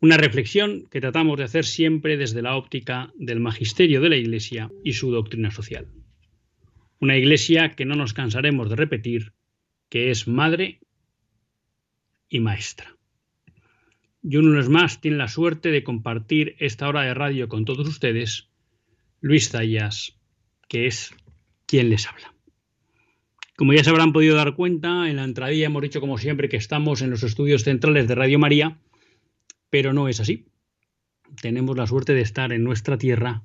una reflexión que tratamos de hacer siempre desde la óptica del magisterio de la Iglesia y su doctrina social. Una Iglesia que no nos cansaremos de repetir que es madre y maestra. Y un lunes más tiene la suerte de compartir esta hora de radio con todos ustedes, Luis Zayas, que es quien les habla. Como ya se habrán podido dar cuenta, en la entradilla hemos dicho como siempre que estamos en los estudios centrales de Radio María, pero no es así. Tenemos la suerte de estar en nuestra tierra,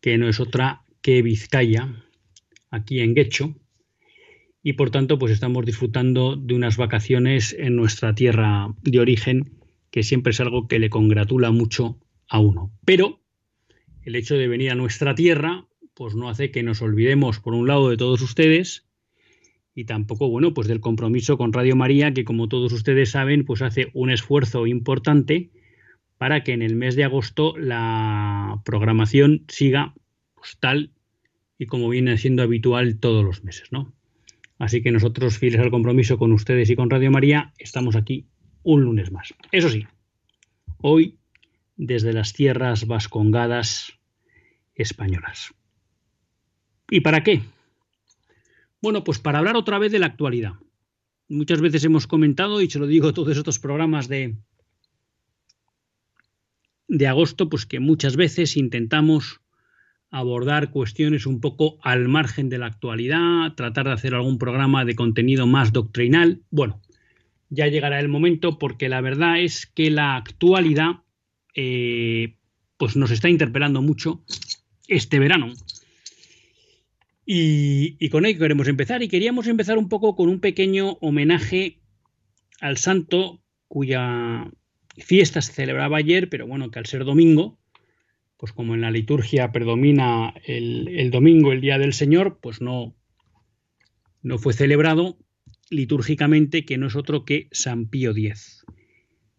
que no es otra que Vizcaya, aquí en Guecho, y por tanto pues estamos disfrutando de unas vacaciones en nuestra tierra de origen, que siempre es algo que le congratula mucho a uno. Pero el hecho de venir a nuestra tierra pues no hace que nos olvidemos por un lado de todos ustedes y tampoco, bueno, pues del compromiso con Radio María, que como todos ustedes saben, pues hace un esfuerzo importante para que en el mes de agosto la programación siga pues, tal y como viene siendo habitual todos los meses, ¿no? Así que nosotros, fieles al compromiso con ustedes y con Radio María, estamos aquí un lunes más. Eso sí, hoy desde las tierras vascongadas españolas. ¿Y para qué? Bueno, pues para hablar otra vez de la actualidad. Muchas veces hemos comentado, y se lo digo a todos estos programas de, de agosto, pues que muchas veces intentamos abordar cuestiones un poco al margen de la actualidad, tratar de hacer algún programa de contenido más doctrinal. Bueno, ya llegará el momento porque la verdad es que la actualidad eh, pues nos está interpelando mucho este verano. Y, con ello queremos empezar y queríamos empezar un poco con un pequeño homenaje al santo cuya fiesta se celebraba ayer, pero bueno, que al ser domingo, pues como en la liturgia predomina el, domingo, el día del Señor, pues no, no fue celebrado litúrgicamente, que no es otro que San Pío X.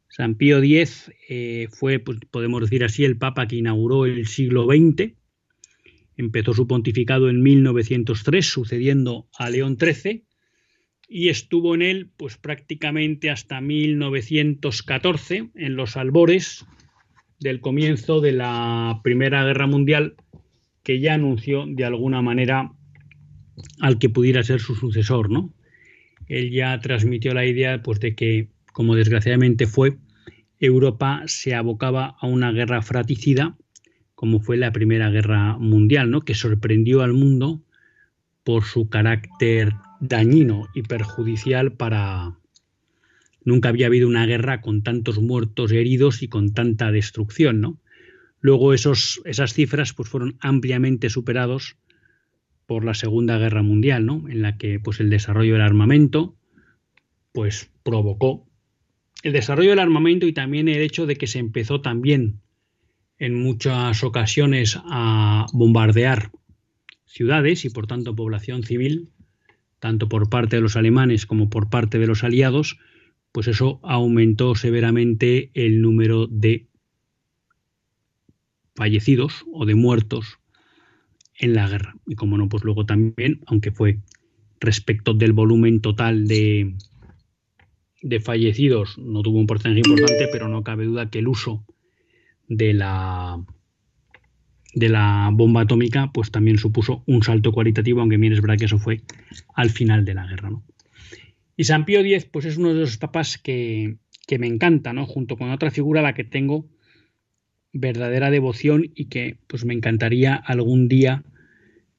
San Pío X eh, fue, pues, podemos decir así, el Papa que inauguró el siglo XX Empezó su pontificado en 1903, sucediendo a León XIII, y estuvo en él pues prácticamente hasta 1914, en los albores del comienzo de la Primera Guerra Mundial, que ya anunció de alguna manera al que pudiera ser su sucesor, ¿no? Él ya transmitió la idea pues de que, como desgraciadamente fue, Europa se abocaba a una guerra fratricida como fue la Primera Guerra Mundial, ¿no? que sorprendió al mundo por su carácter dañino y perjudicial para... Nunca había habido una guerra con tantos muertos, heridos y con tanta destrucción, ¿no? Luego esos, esas cifras pues, fueron ampliamente superados por la Segunda Guerra Mundial, ¿no? En la que pues, el desarrollo del armamento pues, provocó el desarrollo del armamento y también el hecho de que se empezó también en muchas ocasiones a bombardear ciudades y por tanto población civil, tanto por parte de los alemanes como por parte de los aliados, pues eso aumentó severamente el número de fallecidos o de muertos en la guerra. Y como no, pues luego también, aunque fue respecto del volumen total de, de fallecidos, no tuvo un porcentaje importante, pero no cabe duda que el uso de la de la bomba atómica, pues también supuso un salto cualitativo, aunque bien es verdad que eso fue al final de la guerra. Y San Pío X, pues es uno de los papas que, que me encanta, ¿no? Junto con otra figura a la que tengo verdadera devoción y que pues me encantaría algún día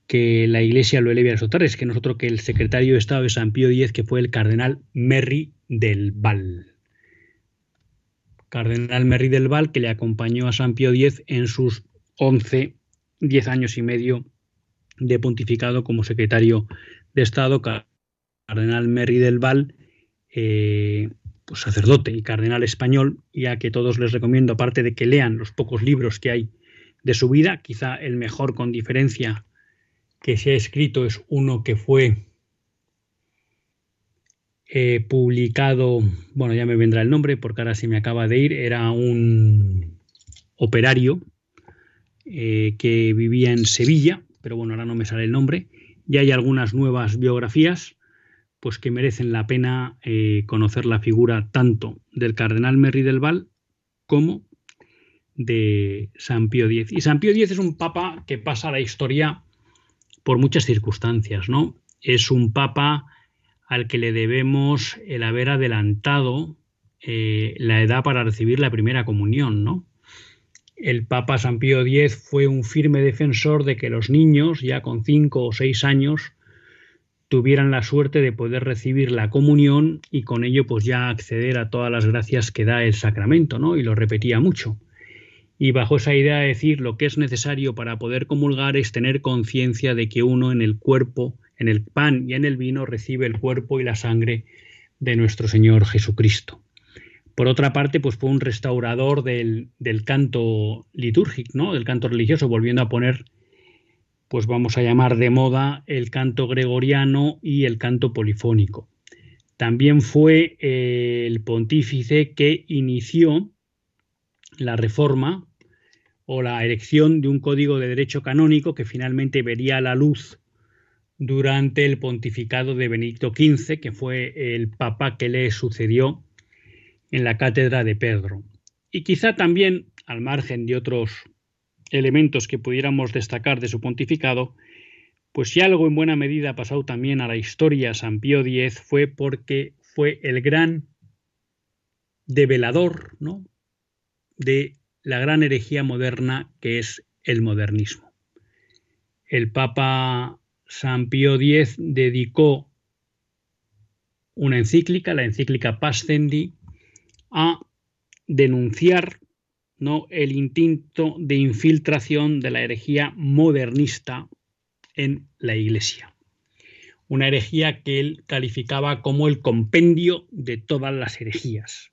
que la Iglesia lo eleve a los altares, que nosotros que el secretario de Estado de San Pío X, que fue el cardenal Merry del Val. Cardenal Merry del Val, que le acompañó a San Pío X en sus 11, 10 años y medio de pontificado como secretario de Estado, cardenal Merry del Val, eh, pues sacerdote y cardenal español, ya que todos les recomiendo, aparte de que lean los pocos libros que hay de su vida, quizá el mejor con diferencia que se ha escrito es uno que fue eh, publicado, bueno, ya me vendrá el nombre porque ahora se me acaba de ir, era un operario eh, que vivía en Sevilla, pero bueno, ahora no me sale el nombre, y hay algunas nuevas biografías pues que merecen la pena eh, conocer la figura tanto del cardenal Merry del Val como de San Pío X. Y San Pío X es un papa que pasa la historia por muchas circunstancias, ¿no? Es un papa al que le debemos el haber adelantado eh, la edad para recibir la primera comunión, ¿no? El Papa San Pío X fue un firme defensor de que los niños, ya con cinco o seis años, tuvieran la suerte de poder recibir la comunión y con ello pues ya acceder a todas las gracias que da el sacramento, ¿no? Y lo repetía mucho. Y bajo esa idea de decir lo que es necesario para poder comulgar es tener conciencia de que uno en el cuerpo, en el pan y en el vino recibe el cuerpo y la sangre de nuestro Señor Jesucristo. Por otra parte, pues fue un restaurador del, del canto litúrgico, ¿no? del canto religioso, volviendo a poner, pues vamos a llamar de moda el canto gregoriano y el canto polifónico. También fue eh, el pontífice que inició la reforma o la erección de un código de derecho canónico que finalmente vería la luz durante el pontificado de Benedicto XV, que fue el papa que le sucedió en la cátedra de Pedro. Y quizá también, al margen de otros elementos que pudiéramos destacar de su pontificado, pues si algo en buena medida ha pasado también a la historia San Pío X fue porque fue el gran develador de la gran herejía moderna que es el modernismo. El Papa San Pío X dedicó una encíclica, la encíclica Pascendi, a denunciar ¿no? el instinto de infiltración de la herejía modernista en la Iglesia. Una herejía que él calificaba como el compendio de todas las herejías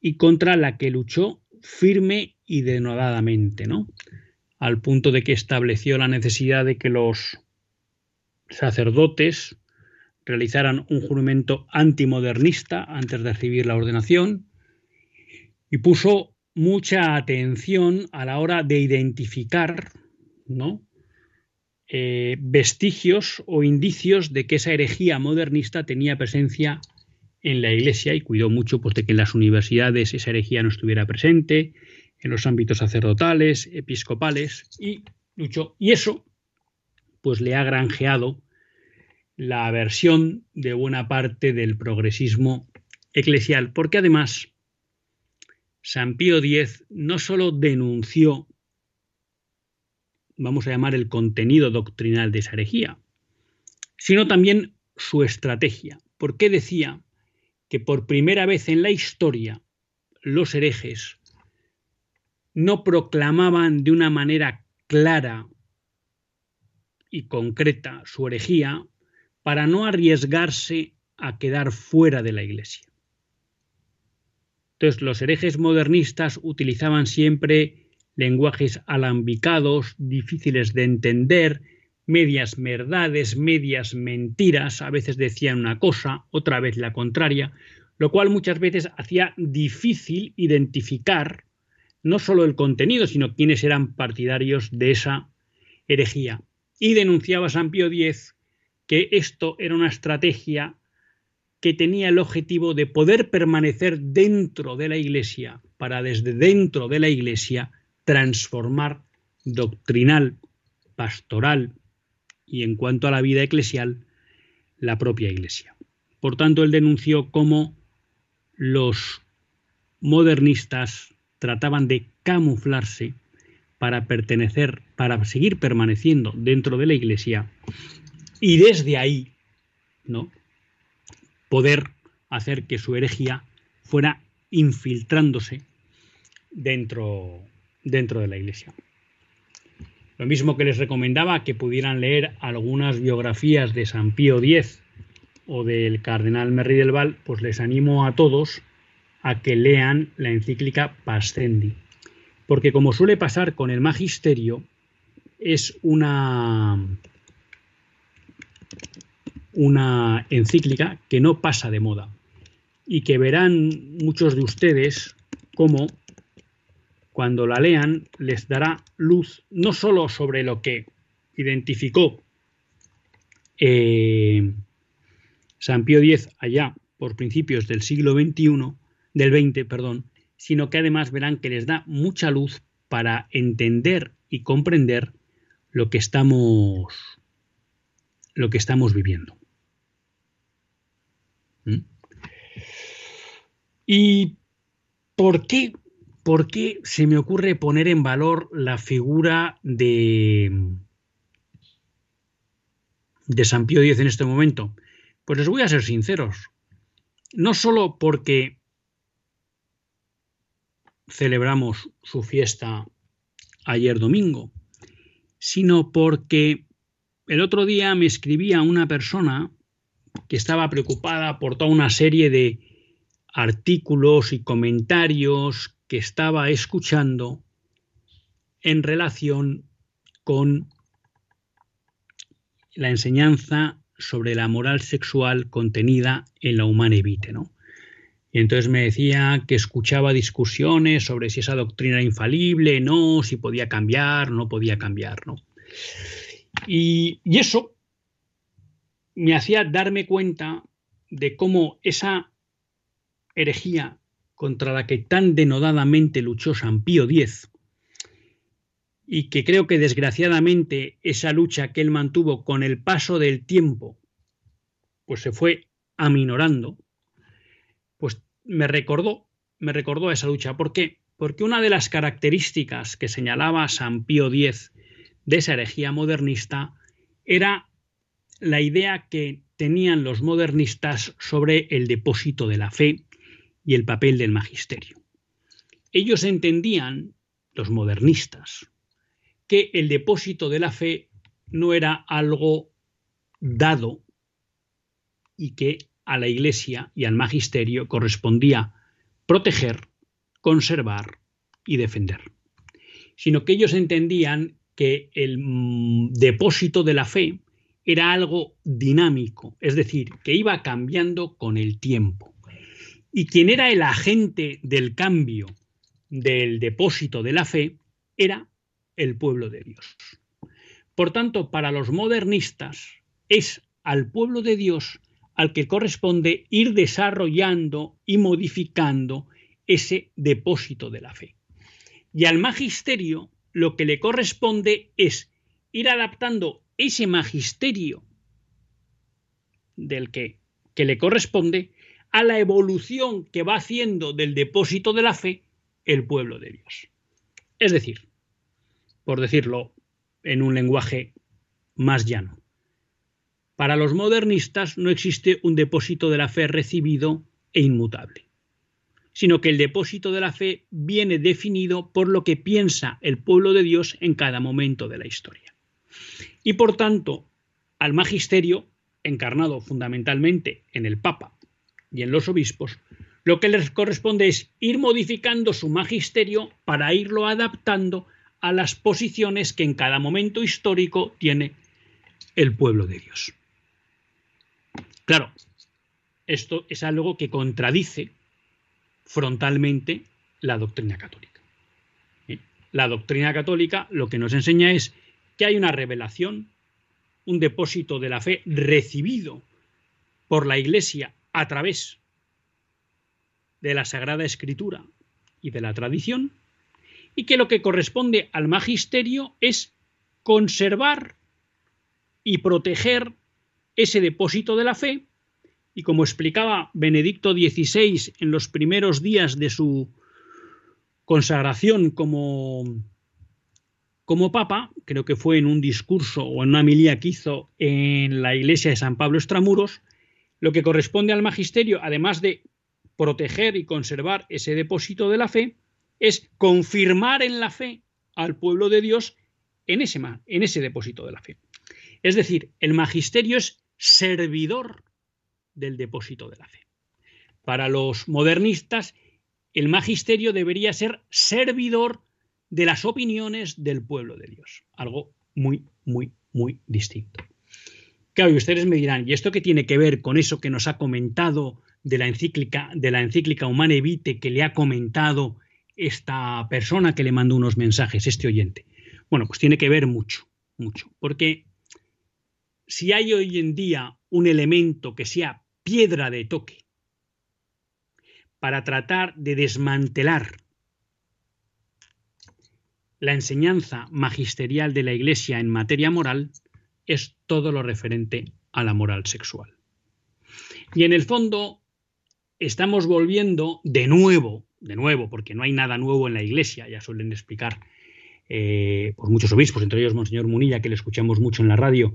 y contra la que luchó firme y denodadamente, ¿no? Al punto de que estableció la necesidad de que los sacerdotes realizaran un juramento antimodernista antes de recibir la ordenación y puso mucha atención a la hora de identificar ¿no? Eh, vestigios o indicios de que esa herejía modernista tenía presencia en la Iglesia y cuidó mucho pues, de que en las universidades esa herejía no estuviera presente, en los ámbitos sacerdotales, episcopales, y luchó. Y eso pues le ha granjeado la aversión de buena parte del progresismo eclesial, porque además San Pío X no solo denunció, vamos a llamar el contenido doctrinal de esa herejía, sino también su estrategia. porque decía que por primera vez en la historia los herejes no proclamaban de una manera clara y concreta su herejía para no arriesgarse a quedar fuera de la Iglesia. Entonces los herejes modernistas utilizaban siempre lenguajes alambicados, difíciles de entender, medias verdades, medias mentiras, a veces decían una cosa, otra vez la contraria, lo cual muchas veces hacía difícil identificar no solo el contenido, sino quiénes eran partidarios de esa herejía. Y denunciaba San Pío X que esto era una estrategia que tenía el objetivo de poder permanecer dentro de la Iglesia para desde dentro de la Iglesia transformar doctrinal, pastoral y en cuanto a la vida eclesial, la propia Iglesia. Por tanto, él denunció cómo los modernistas trataban de camuflarse para pertenecer, para seguir permaneciendo dentro de la Iglesia y desde ahí, ¿no? Poder hacer que su herejía fuera infiltrándose dentro, dentro de la Iglesia. Lo mismo que les recomendaba que pudieran leer algunas biografías de San Pío X o del cardenal Merri del Val, pues les animo a todos a que lean la encíclica Pascendi. Porque como suele pasar con el magisterio, es una, una encíclica que no pasa de moda y que verán muchos de ustedes cómo cuando la lean les dará luz no sólo sobre lo que identificó eh, San Pío X allá por principios del siglo XXI, del XX, perdón, sino que además verán que les da mucha luz para entender y comprender lo que estamos lo que estamos viviendo. ¿Mm? ¿Y por qué, por qué se me ocurre poner en valor la figura de, de San Pío X en este momento? Pues les voy a ser sinceros. No solo porque celebramos su fiesta ayer domingo, sino porque el otro día me escribía una persona que estaba preocupada por toda una serie de artículos y comentarios que estaba escuchando en relación con la enseñanza sobre la moral sexual contenida en la Humana Evite, ¿no? Y entonces me decía que escuchaba discusiones sobre si esa doctrina era infalible, no, si podía cambiar, no podía cambiar, ¿no? Y, eso me hacía darme cuenta de cómo esa herejía contra la que tan denodadamente luchó San Pío X, y que creo que desgraciadamente esa lucha que él mantuvo con el paso del tiempo, pues se fue aminorando, pues me recordó, me recordó esa lucha. ¿Por qué? Porque una de las características que señalaba San Pío X de esa herejía modernista era la idea que tenían los modernistas sobre el depósito de la fe y el papel del magisterio. Ellos entendían, los modernistas, que el depósito de la fe no era algo dado y que a la Iglesia y al magisterio correspondía proteger, conservar y defender, sino que ellos entendían que el mm, depósito de la fe era algo dinámico, es decir, que iba cambiando con el tiempo. Y quien era el agente del cambio del depósito de la fe era el pueblo de Dios. Por tanto, para los modernistas es al pueblo de Dios al que corresponde ir desarrollando y modificando ese depósito de la fe. Y al magisterio lo que le corresponde es ir adaptando ese magisterio del que, que le corresponde a la evolución que va haciendo del depósito de la fe el pueblo de Dios. Es decir, por decirlo en un lenguaje más llano, para los modernistas no existe un depósito de la fe recibido e inmutable, sino que el depósito de la fe viene definido por lo que piensa el pueblo de Dios en cada momento de la historia. Y por tanto, al magisterio, encarnado fundamentalmente en el Papa y en los obispos, lo que les corresponde es ir modificando su magisterio para irlo adaptando a las posiciones que en cada momento histórico tiene el pueblo de Dios. Claro, esto es algo que contradice frontalmente la doctrina católica. La doctrina católica lo que nos enseña es que hay una revelación, un depósito de la fe recibido por la Iglesia a través de la Sagrada Escritura y de la tradición, y que lo que corresponde al magisterio es conservar y proteger ese depósito de la fe, y como explicaba Benedicto XVI en los primeros días de su consagración como como papa, creo que fue en un discurso o en una milía que hizo en la iglesia de San Pablo Extramuros, lo que corresponde al magisterio, además de proteger y conservar ese depósito de la fe, es confirmar en la fe al pueblo de Dios en ese, en ese depósito de la fe. Es decir, el magisterio es servidor del depósito de la fe. Para los modernistas, el magisterio debería ser servidor de las opiniones del pueblo de Dios. Algo muy, muy, muy distinto. Claro, y ustedes me dirán, ¿y esto qué tiene que ver con eso que nos ha comentado de la encíclica, de la encíclica Humane Vitae que le ha comentado esta persona que le mandó unos mensajes, este oyente? Bueno, pues tiene que ver mucho, mucho. Porque si hay hoy en día un elemento que sea piedra de toque para tratar de desmantelar la enseñanza magisterial de la Iglesia en materia moral, es todo lo referente a la moral sexual. Y en el fondo estamos volviendo de nuevo, de nuevo, porque no hay nada nuevo en la Iglesia, ya suelen explicar eh, pues muchos obispos, entre ellos Monseñor Munilla, que le escuchamos mucho en la radio,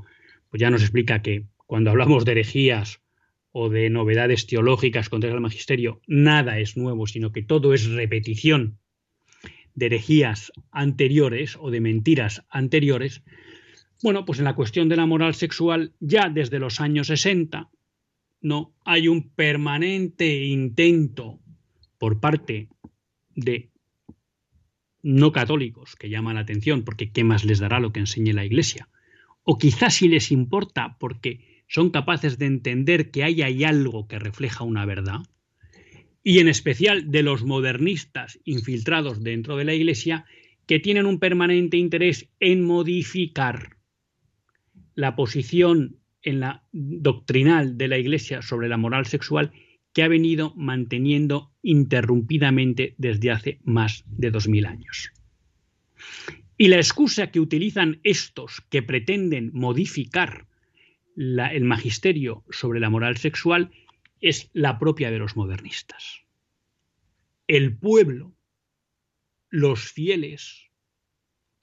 pues ya nos explica que cuando hablamos de herejías o de novedades teológicas contra el magisterio, nada es nuevo, sino que todo es repetición de herejías anteriores o de mentiras anteriores, bueno, pues en la cuestión de la moral sexual, ya desde los años 60, no hay un permanente intento por parte de no católicos que llaman la atención, porque ¿qué más les dará lo que enseñe la Iglesia? O quizás si les importa porque son capaces de entender que ahí hay algo que refleja una verdad, y en especial de los modernistas infiltrados dentro de la Iglesia, que tienen un permanente interés en modificar la posición en la doctrinal de la Iglesia sobre la moral sexual que ha venido manteniendo interrumpidamente desde hace más de dos mil años. Y la excusa que utilizan estos que pretenden modificar el magisterio sobre la moral sexual es la propia de los modernistas. El pueblo, los fieles,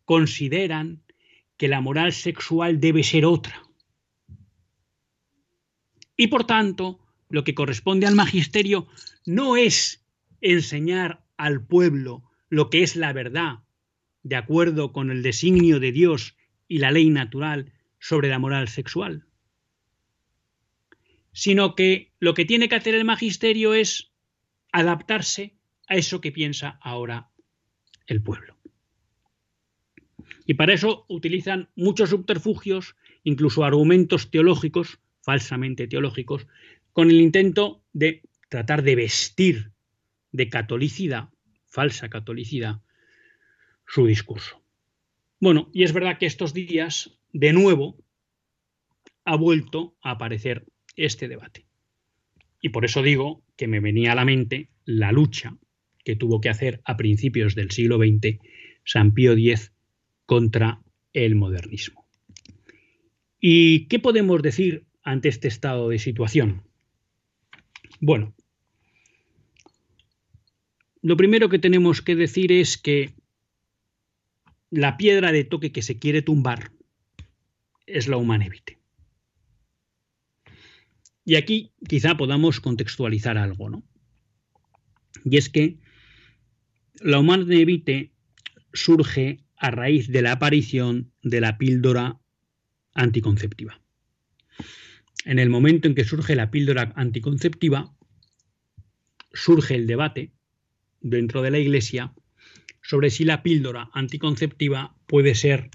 consideran que la moral sexual debe ser otra. Y por tanto, lo que corresponde al magisterio no es enseñar al pueblo lo que es la verdad, de acuerdo con el designio de Dios y la ley natural sobre la moral sexual, sino que lo que tiene que hacer el magisterio es adaptarse a eso que piensa ahora el pueblo. Y para eso utilizan muchos subterfugios, incluso argumentos teológicos, falsamente teológicos, con el intento de tratar de vestir de catolicidad, falsa catolicidad, su discurso. Bueno, y es verdad que estos días, de nuevo, ha vuelto a aparecer este debate. Y por eso digo que me venía a la mente la lucha que tuvo que hacer a principios del siglo XX San Pío X contra el modernismo. ¿Y qué podemos decir ante este estado de situación? Bueno, lo primero que tenemos que decir es que la piedra de toque que se quiere tumbar es la humanevite. Y aquí quizá podamos contextualizar algo, ¿no? Y es que la humanevite surge a raíz de la aparición de la píldora anticonceptiva. En el momento en que surge la píldora anticonceptiva, surge el debate dentro de la Iglesia sobre si la píldora anticonceptiva puede ser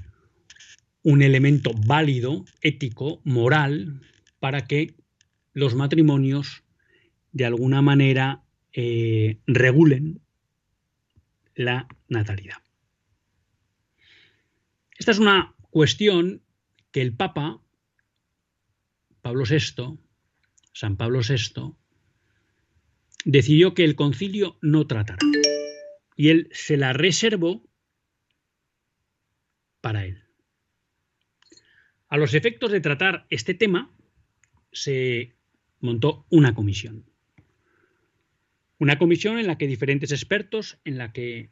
un elemento válido, ético, moral, para que los matrimonios de alguna manera eh, regulen la natalidad. Esta es una cuestión que el Papa Pablo VI, San Pablo VI, decidió que el concilio no tratara. Y él se la reservó para él. A los efectos de tratar este tema, se montó una comisión. Una comisión en la que diferentes expertos, en la que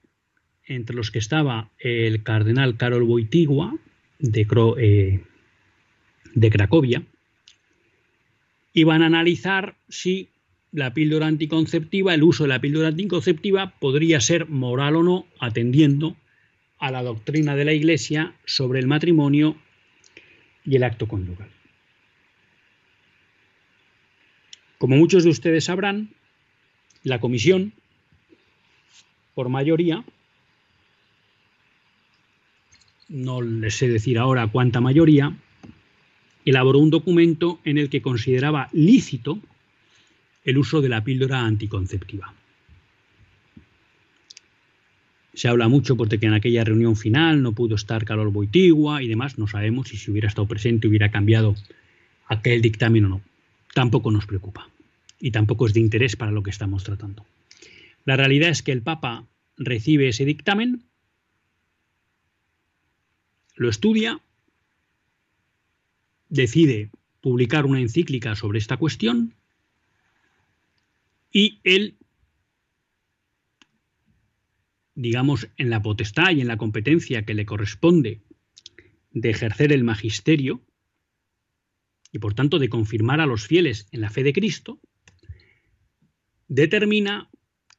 entre los que estaba el cardenal Karol Wojtyła de, eh, de Cracovia, iban a analizar si la píldora anticonceptiva, el uso de la píldora anticonceptiva podría ser moral o no, atendiendo a la doctrina de la Iglesia sobre el matrimonio y el acto conyugal. Como muchos de ustedes sabrán, la comisión, por mayoría, no les sé decir ahora cuánta mayoría, elaboró un documento en el que consideraba lícito el uso de la píldora anticonceptiva. Se habla mucho porque en aquella reunión final no pudo estar Carol Boitigua y demás, no sabemos si si hubiera estado presente hubiera cambiado aquel dictamen o no. Tampoco nos preocupa y tampoco es de interés para lo que estamos tratando. La realidad es que el Papa recibe ese dictamen, lo estudia, decide publicar una encíclica sobre esta cuestión y él, digamos, en la potestad y en la competencia que le corresponde de ejercer el magisterio y por tanto de confirmar a los fieles en la fe de Cristo, determina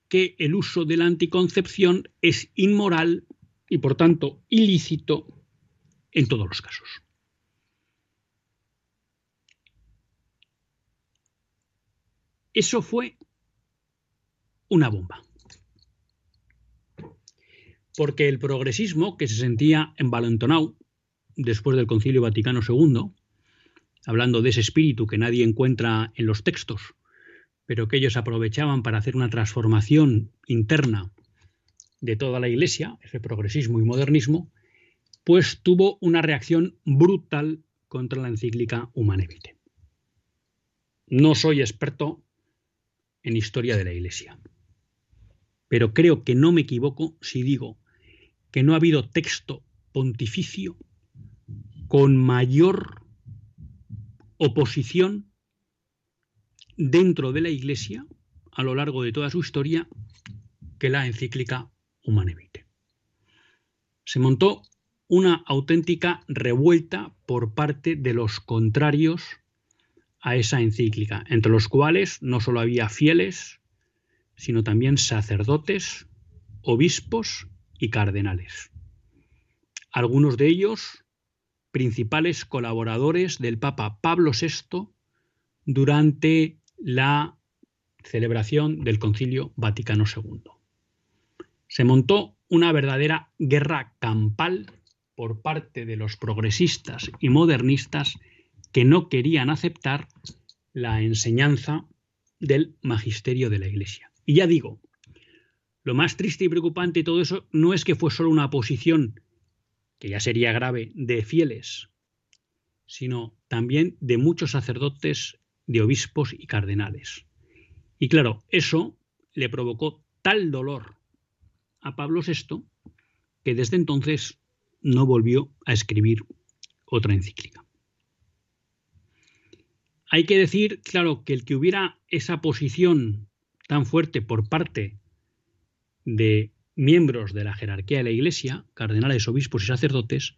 que el uso de la anticoncepción es inmoral y por tanto ilícito en todos los casos. Eso fue una bomba. Porque el progresismo, que se sentía envalentonado después del Concilio Vaticano II, hablando de ese espíritu que nadie encuentra en los textos, pero que ellos aprovechaban para hacer una transformación interna de toda la Iglesia, ese progresismo y modernismo, pues tuvo una reacción brutal contra la encíclica Humane Vitae. No soy experto en historia de la Iglesia, pero creo que no me equivoco si digo que no ha habido texto pontificio con mayor oposición dentro de la Iglesia a lo largo de toda su historia que la encíclica Humane Vitae. Se montó una auténtica revuelta por parte de los contrarios a esa encíclica, entre los cuales no solo había fieles, sino también sacerdotes, obispos y cardenales. Algunos de ellos principales colaboradores del Papa Pablo VI durante la celebración del Concilio Vaticano II. Se montó una verdadera guerra campal por parte de los progresistas y modernistas que no querían aceptar la enseñanza del magisterio de la Iglesia. Y ya digo, lo más triste y preocupante de todo eso no es que fue solo una posición, que ya sería grave, de fieles, sino también de muchos sacerdotes, de obispos y cardenales. Y claro, eso le provocó tal dolor a Pablo VI que desde entonces no volvió a escribir otra encíclica. Hay que decir, claro, que el que hubiera esa posición tan fuerte por parte de miembros de la jerarquía de la Iglesia, cardenales, obispos y sacerdotes,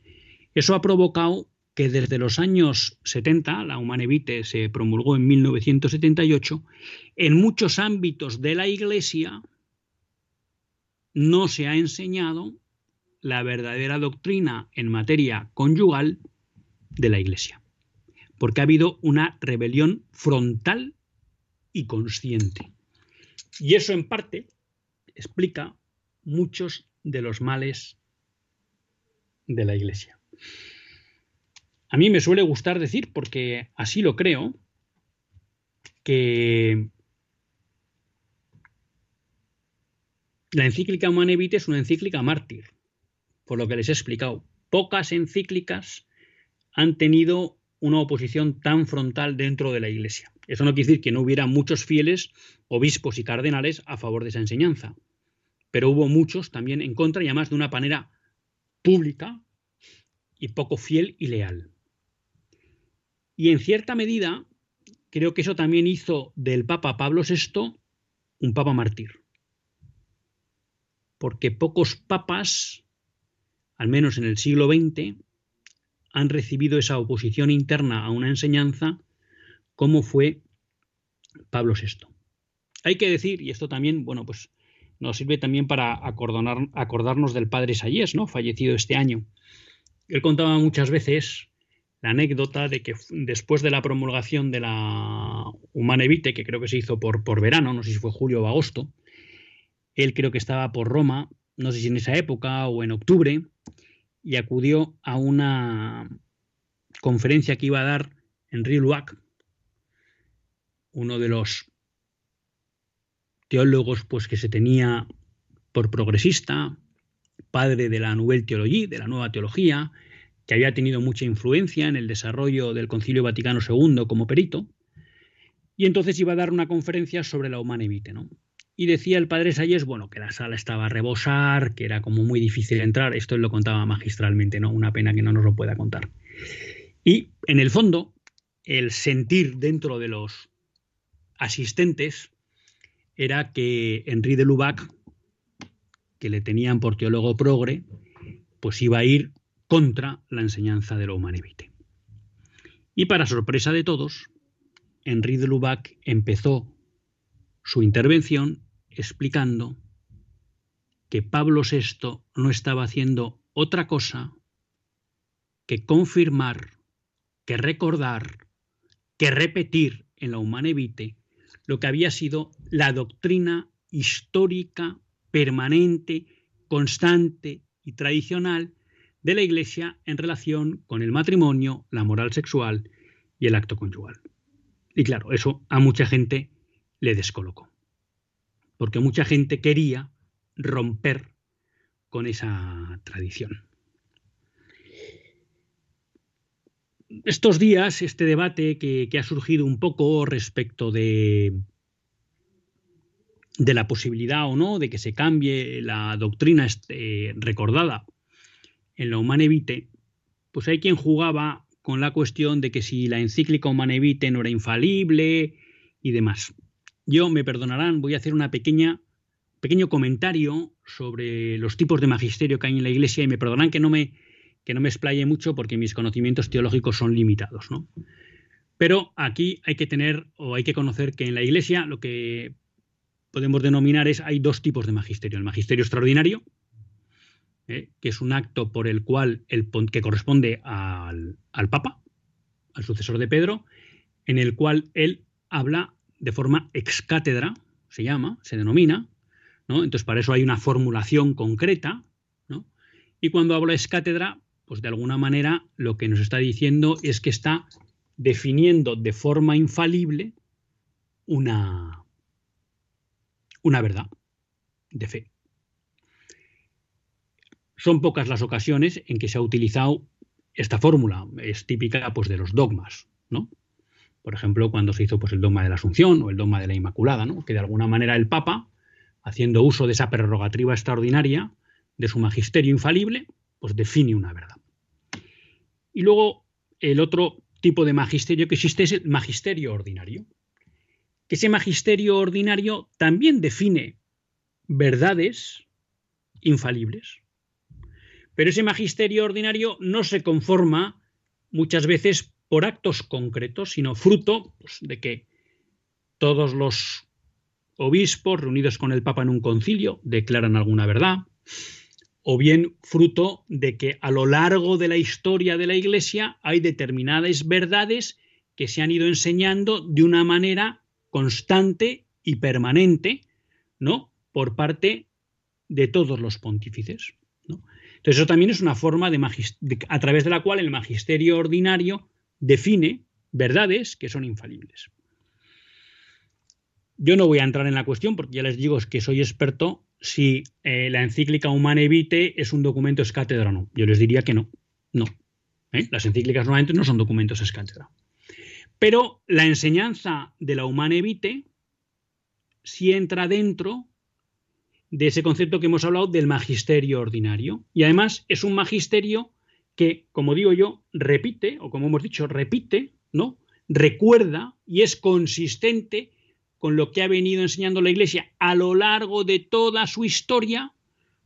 eso ha provocado que desde los años 70, la Humane Vitae se promulgó en 1978, en muchos ámbitos de la Iglesia no se ha enseñado la verdadera doctrina en materia conyugal de la Iglesia, porque ha habido una rebelión frontal y consciente. Y eso en parte explica muchos de los males de la Iglesia. A mí me suele gustar decir, porque así lo creo, que la encíclica Humane Vitae es una encíclica mártir, por lo que les he explicado. Pocas encíclicas han tenido una oposición tan frontal dentro de la Iglesia. Eso no quiere decir que no hubiera muchos fieles, obispos y cardenales a favor de esa enseñanza, pero hubo muchos también en contra y además de una manera pública y poco fiel y leal. Y en cierta medida, creo que eso también hizo del Papa Pablo VI un Papa mártir. porque pocos papas, al menos en el siglo XX, han recibido esa oposición interna a una enseñanza como fue Pablo VI. Hay que decir, y esto también, bueno, pues nos sirve también para acordarnos del padre Sayés, ¿no? Fallecido este año. Él contaba muchas veces la anécdota de que después de la promulgación de la Humane que creo que se hizo por, por verano, no sé si fue julio o agosto, él creo que estaba por Roma, no sé si en esa época o en octubre, y acudió a una conferencia que iba a dar Henri Luac, uno de los teólogos pues, que se tenía por progresista, padre de la Nouvelle de la nueva teología, que había tenido mucha influencia en el desarrollo del Concilio Vaticano II como perito, y entonces iba a dar una conferencia sobre la humana ¿no? Y decía el padre Sayes, bueno, que la sala estaba a rebosar, que era como muy difícil entrar, esto él lo contaba magistralmente, ¿no? Una pena que no nos lo pueda contar. Y en el fondo, el sentir dentro de los asistentes era que Henri de Lubac, que le tenían por teólogo progre, pues iba a ir contra la enseñanza de lo humanevite. Y para sorpresa de todos, Henri de Lubac empezó su intervención explicando que Pablo VI no estaba haciendo otra cosa que confirmar, que recordar, que repetir en la Humanevite lo que había sido la doctrina histórica, permanente, constante y tradicional de la Iglesia en relación con el matrimonio, la moral sexual y el acto conyugal. Y claro, eso a mucha gente le descolocó, porque mucha gente quería romper con esa tradición. Estos días, este debate que, ha surgido un poco respecto de, de la posibilidad o no de que se cambie la doctrina este, recordada en la Humane Vitae, pues hay quien jugaba con la cuestión de que si la encíclica Humane Vitae no era infalible y demás. Yo, me perdonarán, voy a hacer una pequeña pequeño comentario sobre los tipos de magisterio que hay en la Iglesia y me perdonarán que no me que no me explaye mucho porque mis conocimientos teológicos son limitados, ¿no? Pero aquí hay que tener o hay que conocer que en la Iglesia lo que podemos denominar es hay dos tipos de magisterio, el magisterio extraordinario, ¿eh? que es un acto por el cual el, que corresponde al, Papa, al sucesor de Pedro, en el cual él habla de forma ex cátedra, se llama, se denomina, ¿no? Entonces, para eso hay una formulación concreta, ¿no? Y cuando habla ex cátedra, pues de alguna manera lo que nos está diciendo es que está definiendo de forma infalible una, una verdad de fe. Son pocas las ocasiones en que se ha utilizado esta fórmula, es típica pues, de los dogmas, ¿no? Por ejemplo, cuando se hizo pues, el dogma de la Asunción o el dogma de la Inmaculada, ¿no? que de alguna manera el Papa, haciendo uso de esa prerrogativa extraordinaria de su magisterio infalible, pues define una verdad. Y luego el otro tipo de magisterio que existe es el magisterio ordinario. Ese magisterio ordinario también define verdades infalibles. Pero ese magisterio ordinario no se conforma muchas veces por actos concretos, sino fruto pues, de que todos los obispos reunidos con el Papa en un concilio declaran alguna verdad, o bien fruto de que a lo largo de la historia de la Iglesia hay determinadas verdades que se han ido enseñando de una manera constante y permanente, ¿no? Por parte de todos los pontífices. Entonces, eso también es una forma de, a través de la cual el magisterio ordinario define verdades que son infalibles. Yo no voy a entrar en la cuestión porque ya les digo que soy experto si eh, la encíclica Humane Vitae es un documento es cátedra o no. Yo les diría que no. No. ¿eh? Las encíclicas normalmente no son documentos es cátedra. Pero la enseñanza de la Humane Vitae sí entra dentro de ese concepto que hemos hablado del magisterio ordinario. Y además es un magisterio que, como digo yo, repite, o como hemos dicho, repite, ¿no? Recuerda y es consistente con lo que ha venido enseñando la Iglesia a lo largo de toda su historia,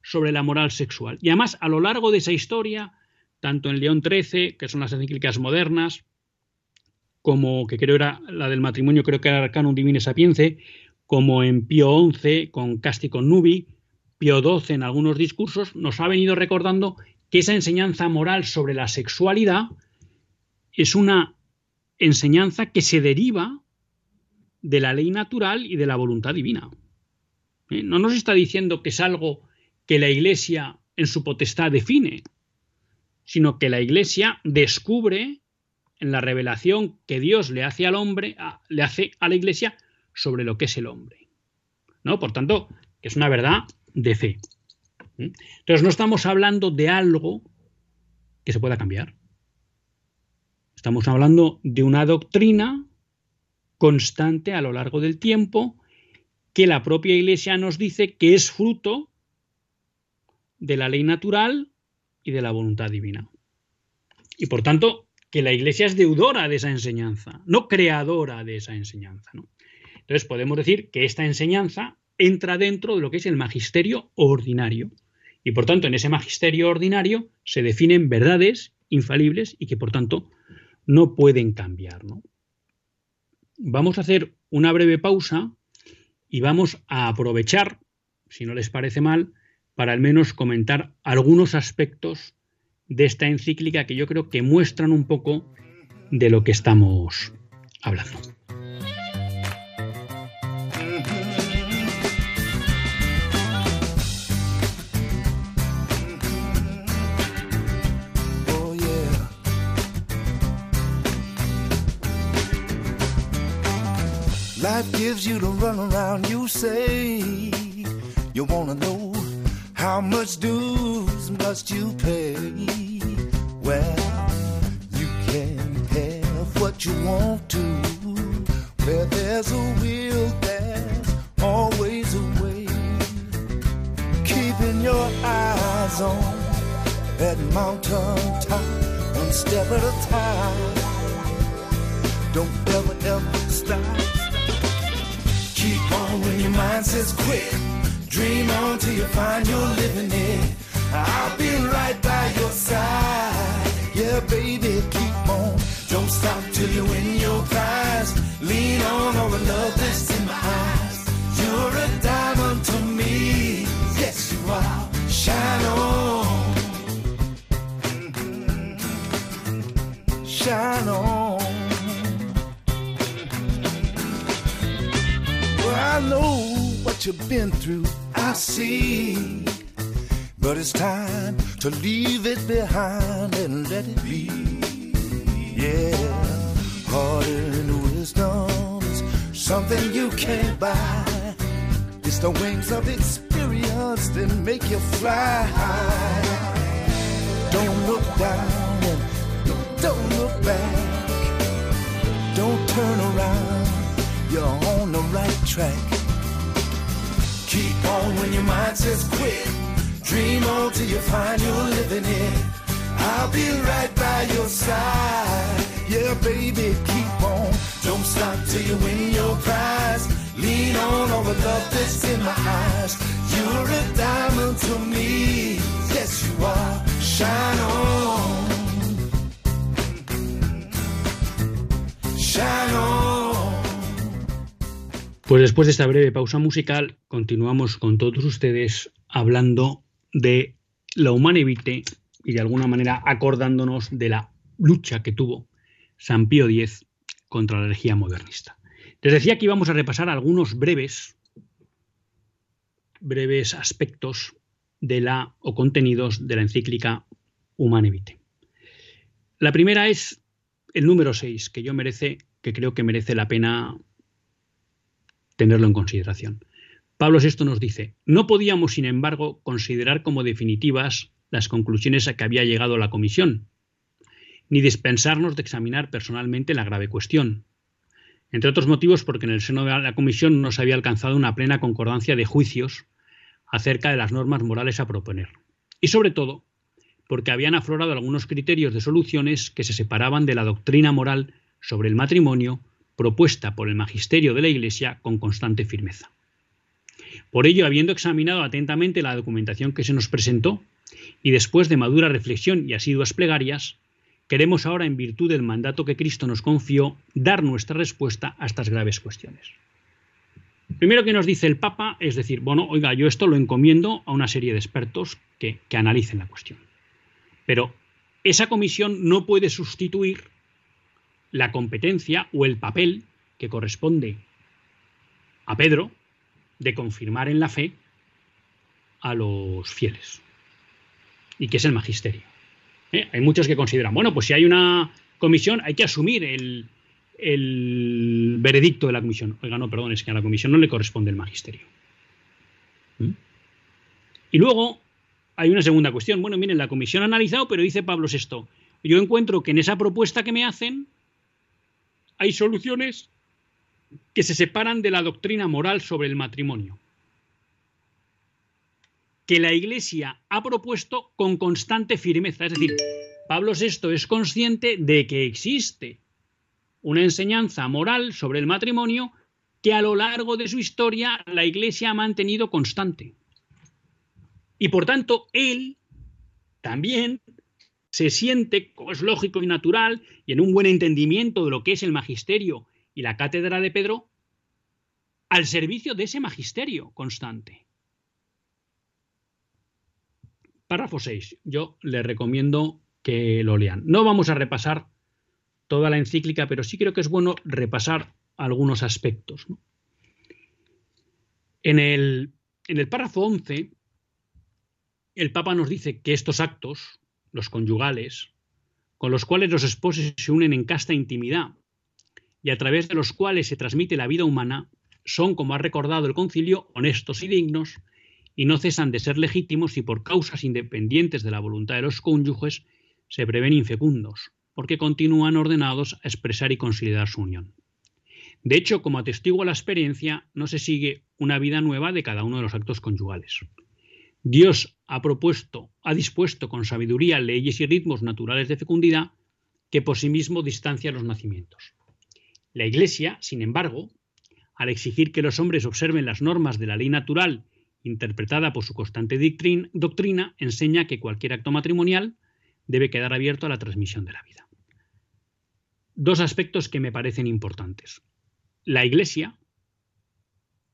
sobre la moral sexual. Y además, a lo largo de esa historia, tanto en León XIII, que son las encíclicas modernas, como que creo era la del matrimonio, creo que era Arcanum Divine Sapience, como en Pío XI con Casti con Nubi, Pío XII en algunos discursos, nos ha venido recordando que esa enseñanza moral sobre la sexualidad es una enseñanza que se deriva de la ley natural y de la voluntad divina. ¿Eh? No nos está diciendo que es algo que la Iglesia en su potestad define, sino que la Iglesia descubre en la revelación que Dios le hace al hombre, le hace a la Iglesia sobre lo que es el hombre. ¿No? Por tanto, es una verdad de fe. Entonces, no estamos hablando de algo que se pueda cambiar. Estamos hablando de una doctrina constante a lo largo del tiempo que la propia Iglesia nos dice que es fruto de la ley natural y de la voluntad divina. Y por tanto, que la Iglesia es deudora de esa enseñanza, no creadora de esa enseñanza. Entonces podemos decir que esta enseñanza entra dentro de lo que es el magisterio ordinario. Y por tanto, en ese magisterio ordinario se definen verdades infalibles y que por tanto no pueden cambiar. Vamos a hacer una breve pausa y vamos a aprovechar, si no les parece mal, para al menos comentar algunos aspectos de esta encíclica que yo creo que muestran un poco de lo que estamos hablando. Life gives you to run around, you say you wanna know how much dues must you pay. Well, you can have what you want to. Where there's a will, there's always a way. Keeping your eyes on that mountain top, one step at a time. Don't ever, ever stop Keep on when your mind says quit. Dream on till you find you're living it. I'll be right by your side. Yeah, baby, keep on. Don't stop till you win your prize. Lean on oh, all the love that's in my eyes. You're a diamond to me. Yes, you are. Shine on. Shine on. Well, I know what you've been through, I see. But it's time to leave it behind and let it be. Yeah, heart and wisdom is something you can't buy. It's the wings of experience that make you fly. Don't look down and don't look back. Don't turn around you're on the right track. Keep on when your mind says quit. Dream on till you find you're living it. I'll be right by your side. Yeah, baby, keep on. Don't stop till you win your prize. Lean on all the love that's in my eyes. You're a diamond to me. Yes, you are. Shine on. Shine on. Pues después de esta breve pausa musical, continuamos con todos ustedes hablando de la humana evite y de alguna manera acordándonos de la lucha que tuvo San Pío X contra la energía modernista. Les decía que íbamos a repasar algunos breves, breves aspectos de la o contenidos de la encíclica Humane Vitae. La primera es el número 6, que yo merece, que creo que merece la pena tenerlo en consideración. Pablo VI nos dice, no podíamos, sin embargo, considerar como definitivas las conclusiones a que había llegado la comisión, ni dispensarnos de examinar personalmente la grave cuestión. Entre otros motivos porque en el seno de la comisión no se había alcanzado una plena concordancia de juicios acerca de las normas morales a proponer. Y sobre todo porque habían aflorado algunos criterios de soluciones que se separaban de la doctrina moral sobre el matrimonio propuesta por el magisterio de la Iglesia con constante firmeza. Por ello, habiendo examinado atentamente la documentación que se nos presentó, y después de madura reflexión y asiduas plegarias, queremos ahora, en virtud del mandato que Cristo nos confió, dar nuestra respuesta a estas graves cuestiones. Primero que nos dice el Papa es decir, bueno, oiga, yo esto lo encomiendo a una serie de expertos que, que analicen la cuestión. Pero esa comisión no puede sustituir la competencia o el papel que corresponde a Pedro de confirmar en la fe a los fieles y que es el magisterio. ¿Eh? Hay muchos que consideran, bueno, pues si hay una comisión hay que asumir el, veredicto de la comisión. Oiga, no, perdón, es que a la comisión no le corresponde el magisterio. ¿Mm? Y luego hay una segunda cuestión. Bueno, miren, la comisión ha analizado, pero dice Pablo VI, yo encuentro que en esa propuesta que me hacen hay soluciones que se separan de la doctrina moral sobre el matrimonio que la Iglesia ha propuesto con constante firmeza. Es decir, Pablo VI es consciente de que existe una enseñanza moral sobre el matrimonio que a lo largo de su historia la Iglesia ha mantenido constante. Y por tanto, él también se siente, como es lógico y natural, y en un buen entendimiento de lo que es el magisterio y la cátedra de Pedro, al servicio de ese magisterio constante. Párrafo 6. Yo le recomiendo que lo lean. No vamos a repasar toda la encíclica, pero sí creo que es bueno repasar algunos aspectos. En, el, en el párrafo 11, el Papa nos dice que estos actos, los conyugales, con los cuales los esposos se unen en casta intimidad y a través de los cuales se transmite la vida humana, son, como ha recordado el concilio, honestos y dignos, y no cesan de ser legítimos y por causas independientes de la voluntad de los cónyuges se prevén infecundos, porque continúan ordenados a expresar y considerar su unión. De hecho, como atestigua la experiencia, no se sigue una vida nueva de cada uno de los actos conyugales. Dios ha propuesto, ha dispuesto con sabiduría leyes y ritmos naturales de fecundidad que por sí mismo distancian los nacimientos. La Iglesia, sin embargo, al exigir que los hombres observen las normas de la ley natural interpretada por su constante doctrina, enseña que cualquier acto matrimonial debe quedar abierto a la transmisión de la vida. Dos aspectos que me parecen importantes. La Iglesia,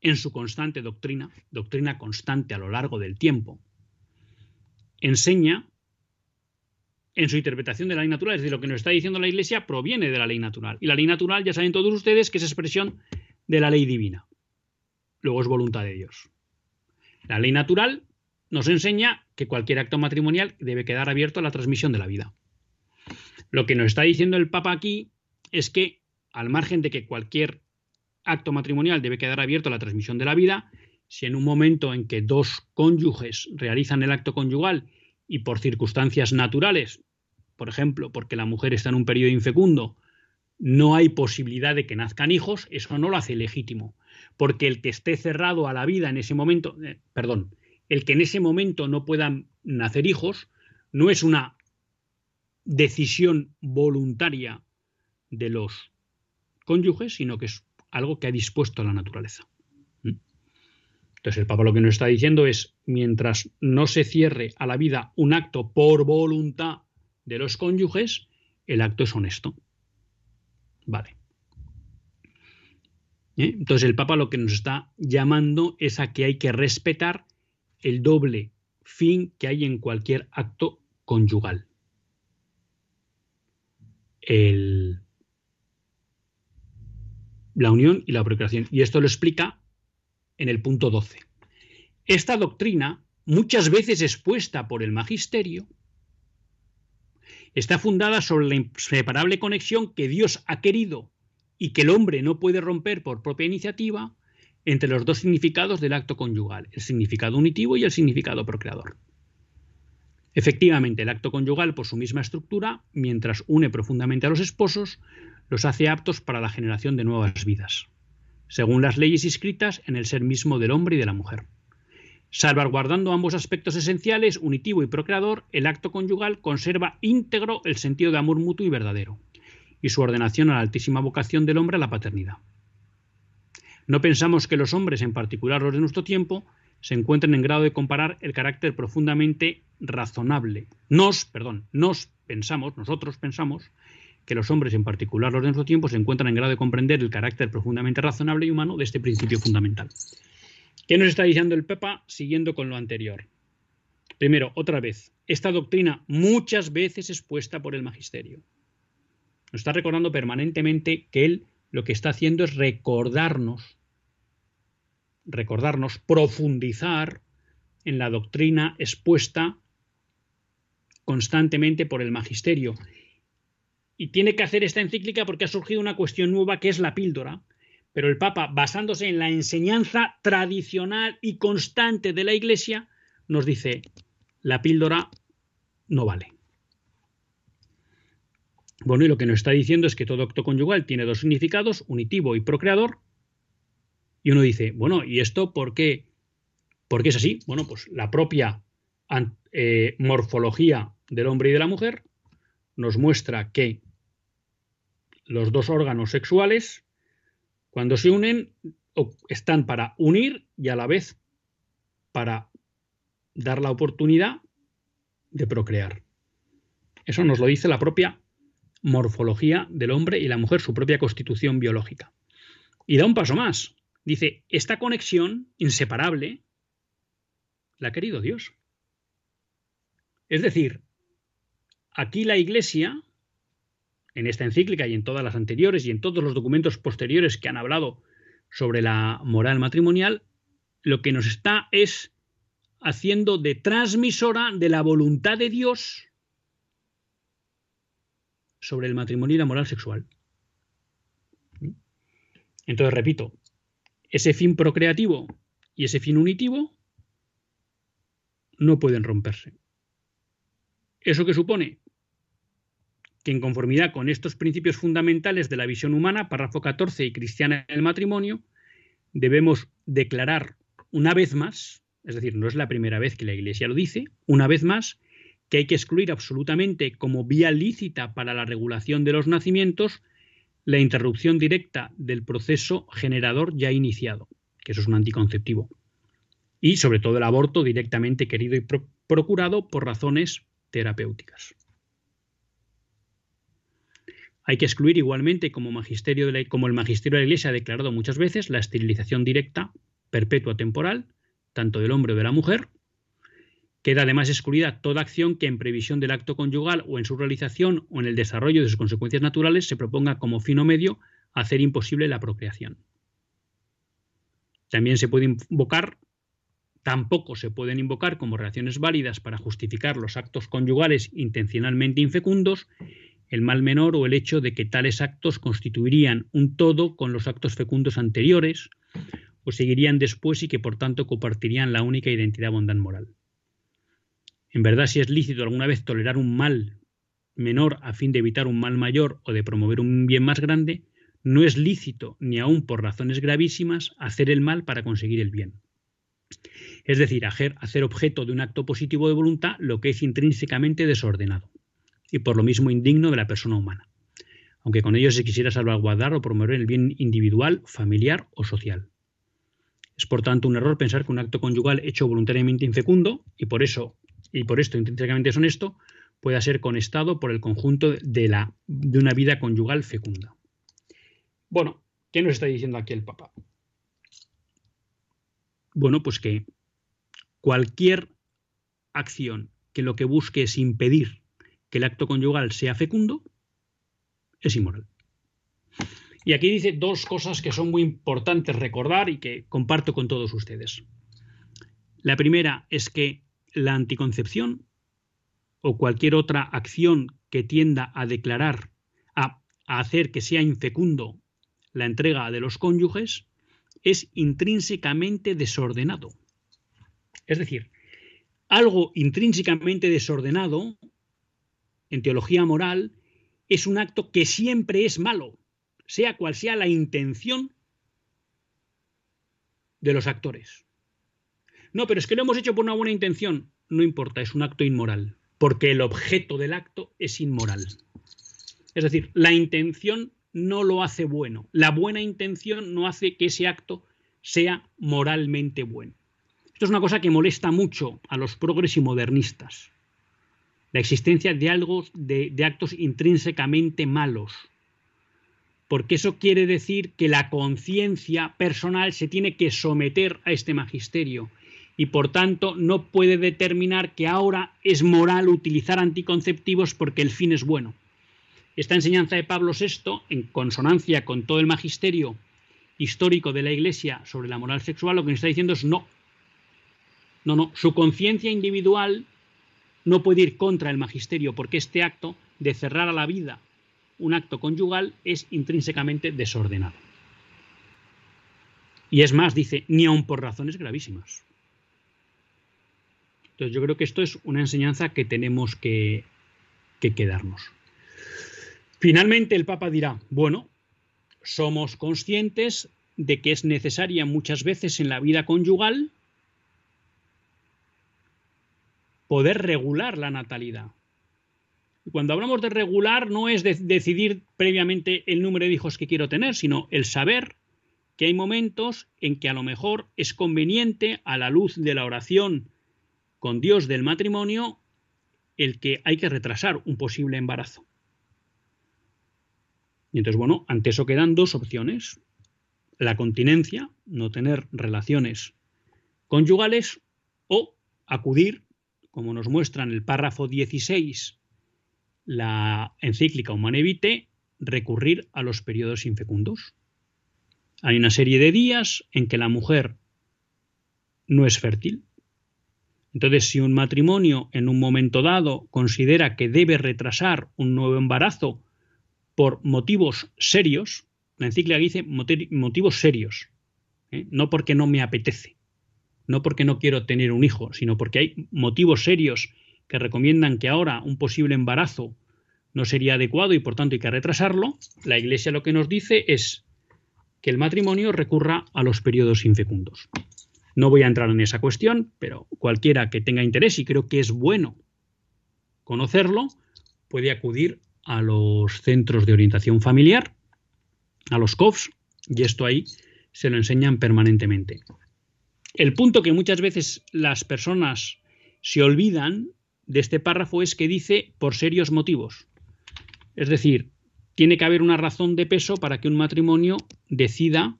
en su constante doctrina, doctrina constante a lo largo del tiempo, enseña en su interpretación de la ley natural, es decir, lo que nos está diciendo la Iglesia proviene de la ley natural. Y la ley natural, ya saben todos ustedes, que es expresión de la ley divina. Luego es voluntad de Dios. La ley natural nos enseña que cualquier acto matrimonial debe quedar abierto a la transmisión de la vida. Lo que nos está diciendo el Papa aquí es que, al margen de que cualquier acto matrimonial debe quedar abierto a la transmisión de la vida, si en un momento en que dos cónyuges realizan el acto conyugal y por circunstancias naturales, por ejemplo, porque la mujer está en un periodo infecundo, no hay posibilidad de que nazcan hijos, eso no lo hace legítimo. Porque el que esté cerrado a la vida en ese momento, eh, perdón, el que en ese momento no puedan nacer hijos, no es una decisión voluntaria de los cónyuges, sino que es algo que ha dispuesto la naturaleza. ¿Mm? Entonces el Papa lo que nos está diciendo es, mientras no se cierre a la vida un acto por voluntad de los cónyuges, el acto es honesto. Vale. ¿eh? Entonces el Papa lo que nos está llamando es a que hay que respetar el doble fin que hay en cualquier acto conyugal. La unión y la procreación. Y esto lo explica en el punto 12. Esta doctrina, muchas veces expuesta por el magisterio, está fundada sobre la inseparable conexión que Dios ha querido y que el hombre no puede romper por propia iniciativa entre los dos significados del acto conyugal, el significado unitivo y el significado procreador. Efectivamente, el acto conyugal, por su misma estructura, mientras une profundamente a los esposos, los hace aptos para la generación de nuevas vidas, según las leyes inscritas en el ser mismo del hombre y de la mujer. Salvaguardando ambos aspectos esenciales, unitivo y procreador, el acto conyugal conserva íntegro el sentido de amor mutuo y verdadero y su ordenación a la altísima vocación del hombre a la paternidad. No pensamos que los hombres, en particular los de nuestro tiempo, se encuentren en grado de comparar el carácter profundamente razonable. Nos, perdón, nos pensamos, nosotros pensamos que los hombres, en particular los de nuestro tiempo, se encuentran en grado de comprender el carácter profundamente razonable y humano de este principio fundamental. ¿Qué nos está diciendo el Papa siguiendo con lo anterior? Primero, otra vez, esta doctrina muchas veces expuesta por el magisterio. Nos está recordando permanentemente que él lo que está haciendo es recordarnos, recordarnos, profundizar en la doctrina expuesta constantemente por el magisterio y tiene que hacer esta encíclica porque ha surgido una cuestión nueva que es la píldora. Pero el Papa, basándose en la enseñanza tradicional y constante de la Iglesia, nos dice, la píldora no vale. Bueno, y lo que nos está diciendo es que todo acto conyugal tiene dos significados, unitivo y procreador. Y uno dice, bueno, ¿y esto por qué? ¿Por qué es así? Bueno, pues la propia eh, morfología del hombre y de la mujer nos muestra que los dos órganos sexuales, cuando se unen, están para unir y a la vez para dar la oportunidad de procrear. Eso nos lo dice la propia morfología del hombre y la mujer, su propia constitución biológica. Y da un paso más. Dice, esta conexión inseparable la ha querido Dios. Es decir, aquí la Iglesia en esta encíclica y en todas las anteriores y en todos los documentos posteriores que han hablado sobre la moral matrimonial, lo que nos está es haciendo de transmisora de la voluntad de Dios sobre el matrimonio y la moral sexual. Entonces, repito, ese fin procreativo y ese fin unitivo no pueden romperse. ¿Eso qué supone? Que en conformidad con estos principios fundamentales de la visión humana, párrafo 14 y cristiana en el matrimonio, debemos declarar una vez más, es decir, no es la primera vez que la Iglesia lo dice, una vez más, que hay que excluir absolutamente como vía lícita para la regulación de los nacimientos la interrupción directa del proceso generador ya iniciado, que eso es un anticonceptivo, y sobre todo el aborto directamente querido y procurado por razones terapéuticas. Hay que excluir igualmente, como, el magisterio de la Iglesia ha declarado muchas veces, la esterilización directa, perpetua temporal, tanto del hombre o de la mujer. Queda además excluida toda acción que en previsión del acto conyugal o en su realización o en el desarrollo de sus consecuencias naturales se proponga como fin o medio hacer imposible la procreación. También se puede invocar, tampoco se pueden invocar como relaciones válidas para justificar los actos conyugales intencionalmente infecundos el mal menor o el hecho de que tales actos constituirían un todo con los actos fecundos anteriores o seguirían después y que por tanto compartirían la única identidad bondad moral. En verdad, si es lícito alguna vez tolerar un mal menor a fin de evitar un mal mayor o de promover un bien más grande, no es lícito, ni aun por razones gravísimas, hacer el mal para conseguir el bien. Es decir, hacer objeto de un acto positivo de voluntad lo que es intrínsecamente desordenado y por lo mismo indigno de la persona humana, aunque con ello se quisiera salvaguardar o promover el bien individual, familiar o social. Es por tanto un error pensar que un acto conyugal hecho voluntariamente infecundo, y por eso, y por esto intrínsecamente deshonesto, pueda ser conestado por el conjunto de, la, de una vida conyugal fecunda. Bueno, ¿qué nos está diciendo aquí el Papa? Bueno, pues que cualquier acción que lo que busque es impedir que el acto conyugal sea fecundo, es inmoral. Y aquí dice dos cosas que son muy importantes recordar y que comparto con todos ustedes. La primera es que la anticoncepción o cualquier otra acción que tienda a declarar, a, a, hacer que sea infecundo la entrega de los cónyuges, es intrínsecamente desordenado. Es decir, algo intrínsecamente desordenado en teología moral, es un acto que siempre es malo, sea cual sea la intención de los actores. No, pero es que lo hemos hecho por una buena intención. No importa, es un acto inmoral, porque el objeto del acto es inmoral. Es decir, la intención no lo hace bueno. La buena intención no hace que ese acto sea moralmente bueno. Esto es una cosa que molesta mucho a los progres y modernistas. La existencia de, algo, de, actos intrínsecamente malos. Porque eso quiere decir que la conciencia personal se tiene que someter a este magisterio y por tanto no puede determinar que ahora es moral utilizar anticonceptivos porque el fin es bueno. Esta enseñanza de Pablo VI, en consonancia con todo el magisterio histórico de la Iglesia sobre la moral sexual, lo que nos está diciendo es no. No, no, su conciencia individual no puede ir contra el magisterio porque este acto de cerrar a la vida un acto conyugal es intrínsecamente desordenado. Y es más, dice, ni aun por razones gravísimas. Entonces yo creo que esto es una enseñanza que tenemos que, que quedarnos. Finalmente el Papa dirá, bueno, somos conscientes de que es necesaria muchas veces en la vida conyugal poder regular la natalidad. Y cuando hablamos de regular no es de decidir previamente el número de hijos que quiero tener, sino el saber que hay momentos en que a lo mejor es conveniente, a la luz de la oración con Dios del matrimonio, el que hay que retrasar un posible embarazo. Y entonces, bueno, ante eso quedan dos opciones. La continencia, no tener relaciones conyugales, o acudir, como nos muestra en el párrafo 16 la encíclica Humane Vitae, recurrir a los periodos infecundos. Hay una serie de días en que la mujer no es fértil. Entonces, si un matrimonio en un momento dado considera que debe retrasar un nuevo embarazo por motivos serios, la encíclica dice motivos serios, ¿eh? no porque no me apetece, no porque no quiero tener un hijo, sino porque hay motivos serios que recomiendan que ahora un posible embarazo no sería adecuado y por tanto hay que retrasarlo, la Iglesia lo que nos dice es que el matrimonio recurra a los periodos infecundos. No voy a entrar en esa cuestión, pero cualquiera que tenga interés y creo que es bueno conocerlo, puede acudir a los centros de orientación familiar, a los COFs, y esto ahí se lo enseñan permanentemente. El punto que muchas veces las personas se olvidan de este párrafo es que dice por serios motivos. Es decir, tiene que haber una razón de peso para que un matrimonio decida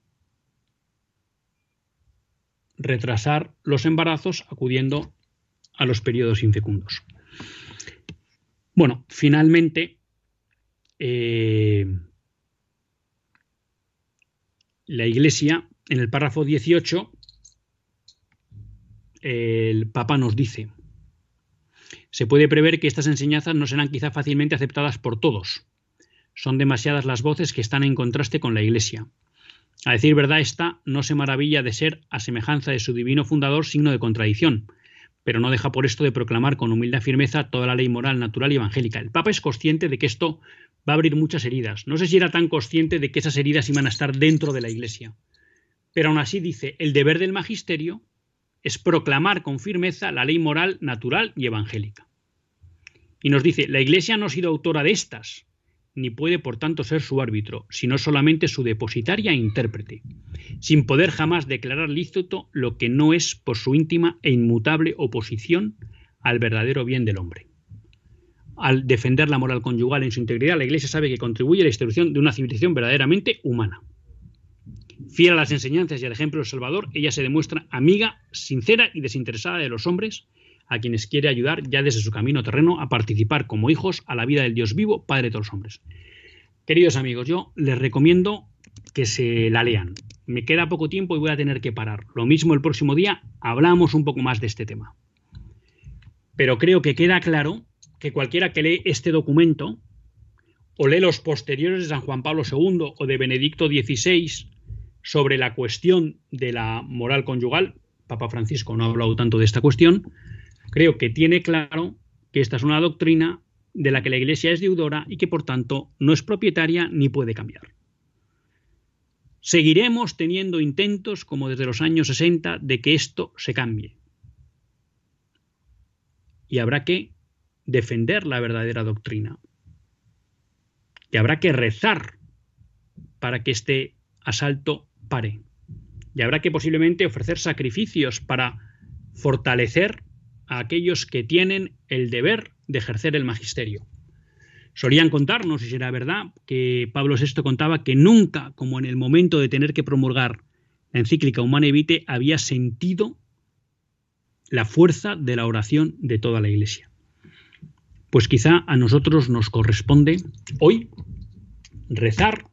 retrasar los embarazos acudiendo a los periodos infecundos. Bueno, finalmente, eh, la Iglesia, en el párrafo 18, el Papa nos dice, se puede prever que estas enseñanzas no serán quizá fácilmente aceptadas por todos. Son demasiadas las voces que están en contraste con la Iglesia. A decir verdad, esta no se maravilla de ser, a semejanza de su divino fundador, signo de contradicción, pero no deja por esto de proclamar con humilde firmeza toda la ley moral, natural y evangélica. El Papa es consciente de que esto va a abrir muchas heridas. No sé si era tan consciente de que esas heridas iban a estar dentro de la Iglesia. Pero aún así dice, el deber del magisterio es proclamar con firmeza la ley moral, natural y evangélica. Y nos dice, la Iglesia no ha sido autora de estas, ni puede por tanto ser su árbitro, sino solamente su depositaria e intérprete, sin poder jamás declarar lícito lo que no es por su íntima e inmutable oposición al verdadero bien del hombre al defender la moral conyugal en su integridad, la Iglesia sabe que contribuye a la institución de una civilización verdaderamente humana. Fiel a las enseñanzas y al ejemplo del Salvador, ella se demuestra amiga, sincera y desinteresada de los hombres, a quienes quiere ayudar ya desde su camino terreno a participar como hijos a la vida del Dios vivo, Padre de todos los hombres. Queridos amigos, yo les recomiendo que se la lean. Me queda poco tiempo y voy a tener que parar. Lo mismo el próximo día hablamos un poco más de este tema. Pero creo que queda claro que cualquiera que lee este documento o lee los posteriores de San Juan Pablo II o de Benedicto XVI sobre la cuestión de la moral conyugal, Papa Francisco no ha hablado tanto de esta cuestión, creo que tiene claro que esta es una doctrina de la que la Iglesia es deudora y que por tanto no es propietaria ni puede cambiar. Seguiremos teniendo intentos, como desde los años 60, de que esto se cambie. Y habrá que defender la verdadera doctrina. Que habrá que rezar para que este asalto pare. Y habrá que posiblemente ofrecer sacrificios para fortalecer a aquellos que tienen el deber de ejercer el magisterio. Solían contarnos, y será verdad, que Pablo VI contaba que nunca, como en el momento de tener que promulgar la encíclica Humana Vitae, había sentido la fuerza de la oración de toda la Iglesia. Pues quizá a nosotros nos corresponde hoy rezar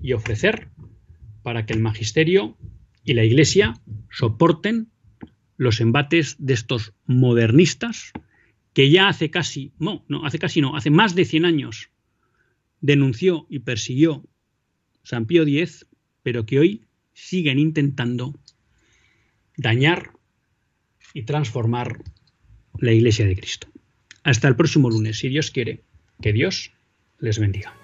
y ofrecer para que el magisterio y la Iglesia soporten los embates de estos modernistas que ya hace casi, no, no, hace casi no, hace más de 100 años denunció y persiguió San Pío X, pero que hoy siguen intentando dañar y transformar la Iglesia de Cristo. Hasta el próximo lunes, si Dios quiere. Que Dios les bendiga.